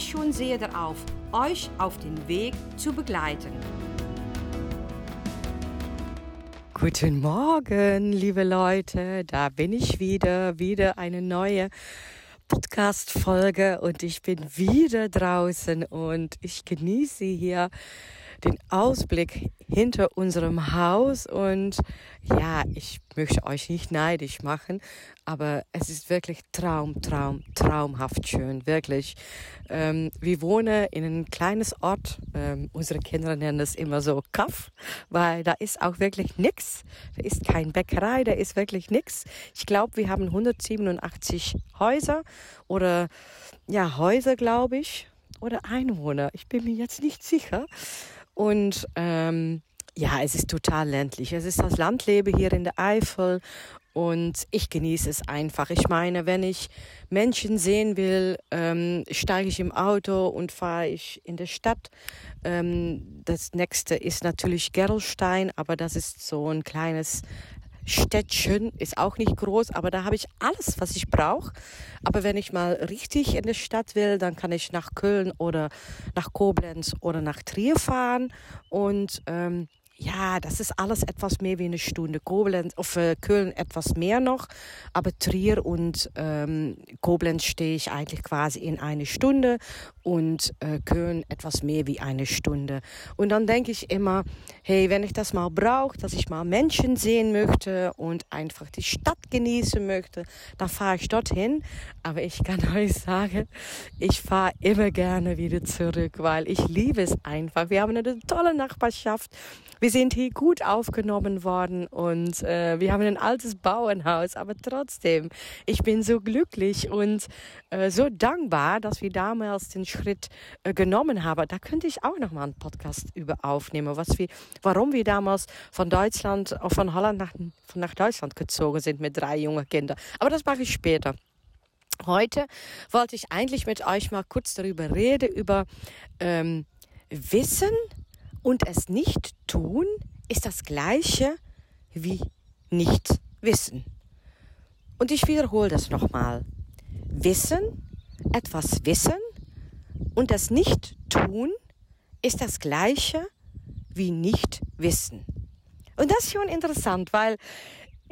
schon sehr darauf, euch auf den Weg zu begleiten. Guten Morgen, liebe Leute, da bin ich wieder, wieder eine neue Podcast-Folge und ich bin wieder draußen und ich genieße hier den Ausblick hinter unserem Haus und ja, ich möchte euch nicht neidisch machen, aber es ist wirklich Traum, Traum, traumhaft schön, wirklich. Ähm, wir wohnen in einem kleines Ort, ähm, unsere Kinder nennen es immer so Kaff, weil da ist auch wirklich nichts. Da ist kein Bäckerei, da ist wirklich nichts. Ich glaube, wir haben 187 Häuser oder ja, Häuser, glaube ich, oder Einwohner. Ich bin mir jetzt nicht sicher. Und ähm, ja, es ist total ländlich. Es ist das Landleben hier in der Eifel und ich genieße es einfach. Ich meine, wenn ich Menschen sehen will, ähm, steige ich im Auto und fahre ich in der Stadt. Ähm, das nächste ist natürlich Gerolstein, aber das ist so ein kleines Städtchen, ist auch nicht groß, aber da habe ich alles, was ich brauche. Aber wenn ich mal richtig in der Stadt will, dann kann ich nach Köln oder nach Koblenz oder nach Trier fahren und ähm, ja, das ist alles etwas mehr wie eine Stunde. Koblenz, auf äh, Köln etwas mehr noch, aber Trier und ähm, Koblenz stehe ich eigentlich quasi in eine Stunde und äh, Köln etwas mehr wie eine Stunde. Und dann denke ich immer, hey, wenn ich das mal brauche, dass ich mal Menschen sehen möchte und einfach die Stadt genießen möchte, dann fahre ich dorthin. Aber ich kann euch sagen, ich fahre immer gerne wieder zurück, weil ich liebe es einfach. Wir haben eine tolle Nachbarschaft. Wir sind hier gut aufgenommen worden und äh, wir haben ein altes Bauernhaus, aber trotzdem, ich bin so glücklich und äh, so dankbar, dass wir damals den Schritt äh, genommen haben. Da könnte ich auch noch mal einen Podcast über aufnehmen, was wir, warum wir damals von Deutschland, äh, von Holland nach, nach Deutschland gezogen sind mit drei jungen Kindern. Aber das mache ich später. Heute wollte ich eigentlich mit euch mal kurz darüber reden, über ähm, Wissen und es nicht tun ist das gleiche wie nicht wissen. Und ich wiederhole das nochmal. Wissen, etwas wissen und das nicht tun ist das gleiche wie nicht wissen. Und das ist schon interessant, weil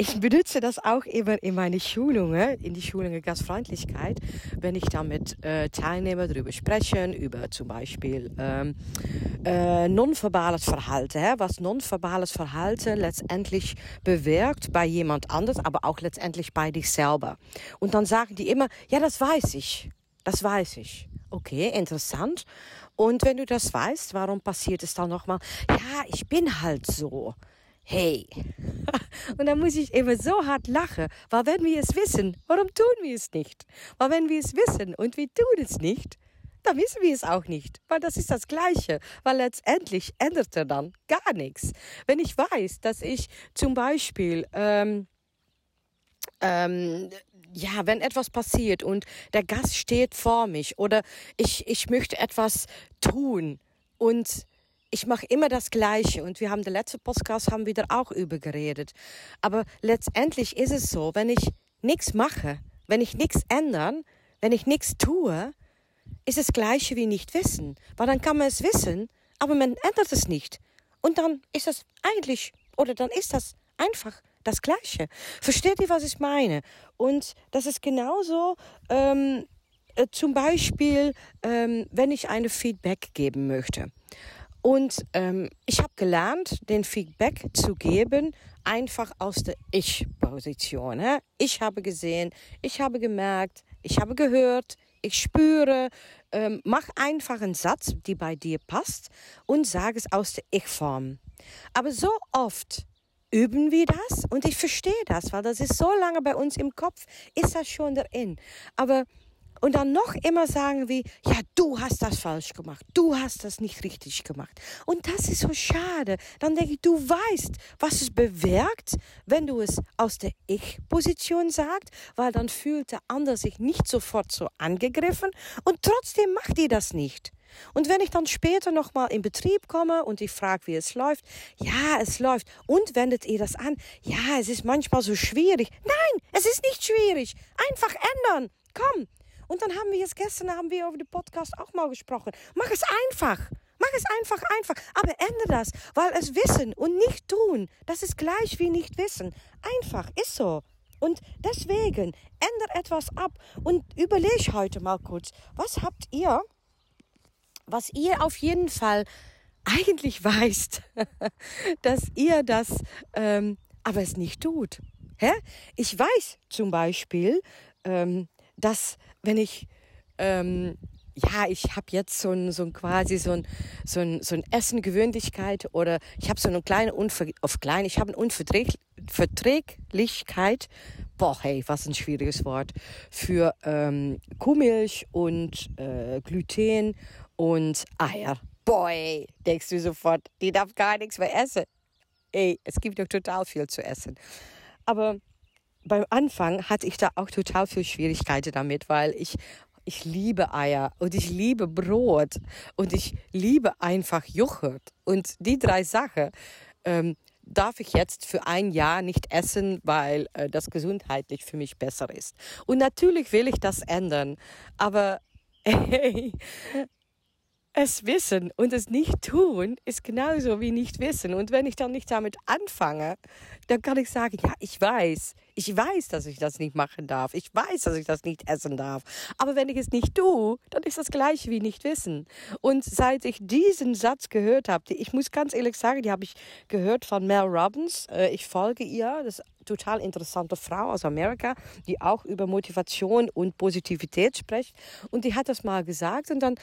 ich benutze das auch immer in meine Schulungen, in die Schulungen Gastfreundlichkeit, wenn ich da mit äh, Teilnehmern darüber spreche, über zum Beispiel ähm, äh, nonverbales Verhalten, hè, was nonverbales Verhalten letztendlich bewirkt bei jemand anders, aber auch letztendlich bei dich selber. Und dann sagen die immer, ja, das weiß ich, das weiß ich. Okay, interessant. Und wenn du das weißt, warum passiert es dann nochmal? Ja, ich bin halt so hey. Und dann muss ich immer so hart lachen, weil wenn wir es wissen, warum tun wir es nicht? Weil wenn wir es wissen und wir tun es nicht, dann wissen wir es auch nicht, weil das ist das Gleiche, weil letztendlich ändert er dann gar nichts. Wenn ich weiß, dass ich zum Beispiel, ähm, ähm, ja, wenn etwas passiert und der Gast steht vor mich oder ich, ich möchte etwas tun und ich mache immer das Gleiche und wir haben der letzte Podcast haben wieder auch über geredet. Aber letztendlich ist es so, wenn ich nichts mache, wenn ich nichts ändern, wenn ich nichts tue, ist es Gleiche wie nicht wissen. Weil dann kann man es wissen, aber man ändert es nicht. Und dann ist es eigentlich, oder dann ist das einfach das Gleiche. Versteht ihr, was ich meine? Und das ist genauso, ähm, äh, zum Beispiel, ähm, wenn ich eine Feedback geben möchte. Und ähm, ich habe gelernt, den Feedback zu geben, einfach aus der Ich-Position. Ich habe gesehen, ich habe gemerkt, ich habe gehört, ich spüre. Ähm, mach einfach einen Satz, die bei dir passt und sage es aus der Ich-Form. Aber so oft üben wir das und ich verstehe das, weil das ist so lange bei uns im Kopf, ist das schon drin. Aber und dann noch immer sagen wie, ja, du hast das falsch gemacht, du hast das nicht richtig gemacht. Und das ist so schade. Dann denke ich, du weißt, was es bewirkt, wenn du es aus der Ich-Position sagst, weil dann fühlt der andere sich nicht sofort so angegriffen und trotzdem macht die das nicht. Und wenn ich dann später nochmal in Betrieb komme und ich frage, wie es läuft, ja, es läuft. Und wendet ihr das an? Ja, es ist manchmal so schwierig. Nein, es ist nicht schwierig. Einfach ändern. Komm. Und dann haben wir jetzt gestern haben wir over den Podcast auch mal gesprochen. Mach es einfach. Mach es einfach, einfach. Aber ändere das, weil es wissen und nicht tun, das ist gleich wie nicht wissen. Einfach, ist so. Und deswegen ändere etwas ab und überleg heute mal kurz, was habt ihr, was ihr auf jeden Fall eigentlich weißt, dass ihr das ähm, aber es nicht tut. Hä? Ich weiß zum Beispiel, ähm, dass wenn ich ähm, ja, ich habe jetzt so ein, so ein quasi so ein, so ein, so ein Essengewöhnlichkeit oder ich habe so eine kleine Unver auf klein, ich habe eine Unverträglichkeit, boah, hey, was ein schwieriges Wort, für ähm, Kuhmilch und äh, Gluten und Eier. Boy, denkst du sofort, die darf gar nichts mehr essen. Ey, es gibt doch total viel zu essen. Aber beim Anfang hatte ich da auch total viel Schwierigkeiten damit, weil ich ich liebe Eier und ich liebe Brot und ich liebe einfach Joghurt. Und die drei Sachen ähm, darf ich jetzt für ein Jahr nicht essen, weil äh, das gesundheitlich für mich besser ist. Und natürlich will ich das ändern, aber hey, es wissen und es nicht tun ist genauso wie nicht wissen. Und wenn ich dann nicht damit anfange, dann kann ich sagen, ja, ich weiß, ich weiß, dass ich das nicht machen darf. Ich weiß, dass ich das nicht essen darf. Aber wenn ich es nicht tue, dann ist das gleich wie nicht wissen. Und seit ich diesen Satz gehört habe, ich muss ganz ehrlich sagen, die habe ich gehört von Mel Robbins. Äh, ich folge ihr. Das ist eine total interessante Frau aus Amerika, die auch über Motivation und Positivität spricht. Und die hat das mal gesagt und dann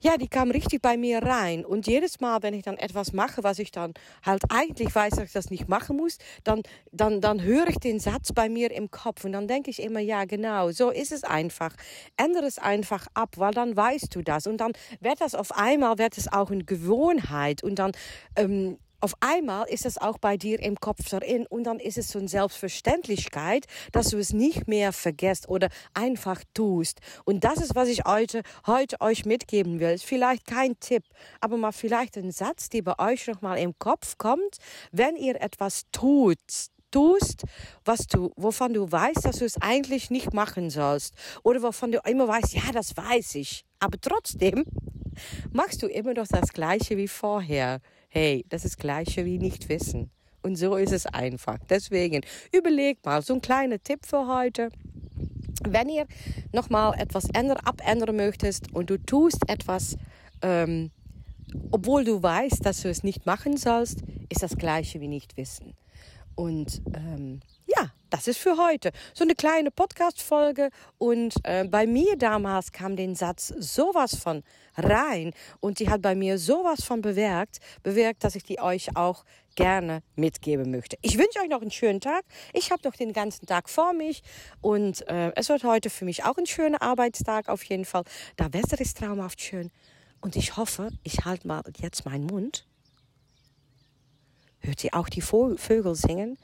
ja, die kam richtig bei mir rein. Und jedes Mal, wenn ich dann etwas mache, was ich dann halt eigentlich weiß, dass ich das nicht machen muss, dann, dann, dann höre ich den Satz bei mir im Kopf. Und dann denke ich immer, ja, genau, so ist es einfach. Ändere es einfach ab, weil dann weißt du das. Und dann wird das auf einmal, wird es auch eine Gewohnheit. Und dann, ähm, auf einmal ist es auch bei dir im Kopf drin und dann ist es so eine Selbstverständlichkeit, dass du es nicht mehr vergisst oder einfach tust. Und das ist, was ich heute, heute euch mitgeben will. Vielleicht kein Tipp, aber mal vielleicht ein Satz, der bei euch nochmal im Kopf kommt, wenn ihr etwas tut tust, was du, wovon du weißt, dass du es eigentlich nicht machen sollst. Oder wovon du immer weißt, ja, das weiß ich. Aber trotzdem machst du immer noch das Gleiche wie vorher. Hey, das ist Gleiche wie nicht wissen. Und so ist es einfach. Deswegen überleg mal, so ein kleiner Tipp für heute. Wenn ihr nochmal etwas ändern, abändern möchtest und du tust etwas, ähm, obwohl du weißt, dass du es nicht machen sollst, ist das Gleiche wie nicht wissen. Und ähm, das ist für heute. So eine kleine Podcast-Folge. Und äh, bei mir damals kam den Satz sowas von rein. Und die hat bei mir sowas von bewirkt, bewirkt, dass ich die euch auch gerne mitgeben möchte. Ich wünsche euch noch einen schönen Tag. Ich habe noch den ganzen Tag vor mich. Und äh, es wird heute für mich auch ein schöner Arbeitstag auf jeden Fall. Da Wetter ist traumhaft schön. Und ich hoffe, ich halte mal jetzt meinen Mund. Hört ihr auch die Vögel singen?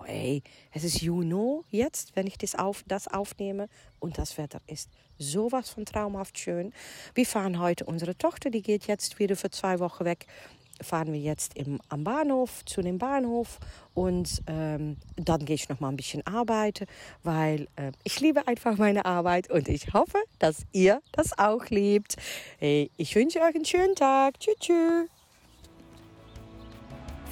Boah, ey, es ist Juno jetzt, wenn ich das, auf, das aufnehme und das Wetter ist sowas von traumhaft schön. Wir fahren heute unsere Tochter, die geht jetzt wieder für zwei Wochen weg. Fahren wir jetzt im, am Bahnhof, zu dem Bahnhof und ähm, dann gehe ich noch mal ein bisschen arbeiten, weil äh, ich liebe einfach meine Arbeit und ich hoffe, dass ihr das auch liebt. Hey, ich wünsche euch einen schönen Tag. Tschüss, tschüss.